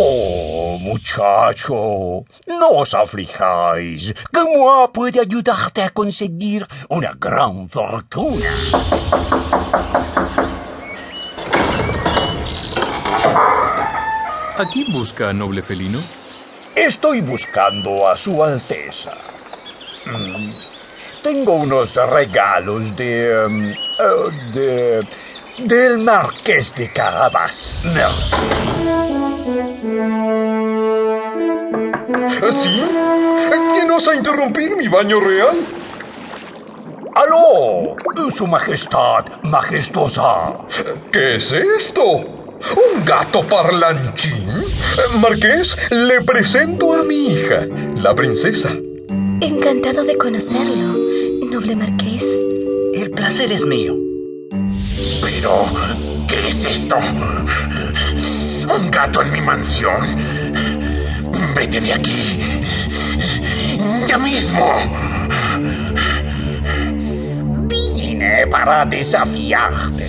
Oh, muchacho, no os aflijáis, que puede ayudarte a conseguir una gran fortuna. ¿A quién busca, noble felino? Estoy buscando a su Alteza. Mm, Tengo unos regalos de... em, eh, de... del Marqués de Carabas. Merci. ¿Sí? ¿Quién osa interrumpir mi baño real? ¡Aló! Su Majestad, majestuosa. ¿Qué es esto? ¿Un gato parlanchín? Marqués, le presento a mi hija, la princesa. Encantado de conocerlo, noble marqués. El placer es mío. Pero, ¿qué es esto? ¿Un gato en mi mansión? Vete de aquí. Ya mismo. Vine para desafiarte.